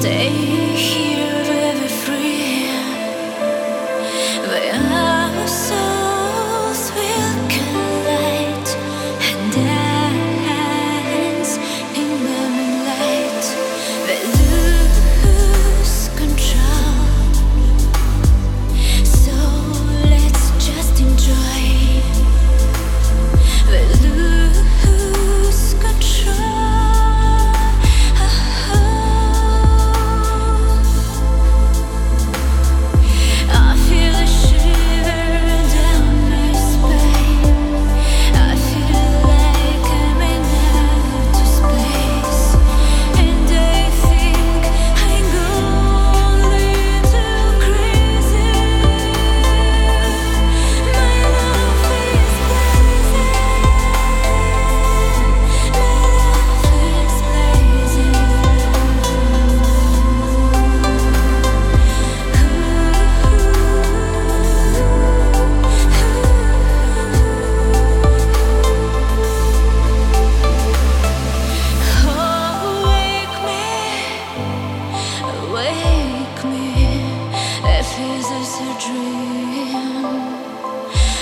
stay here.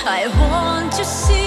I want to see.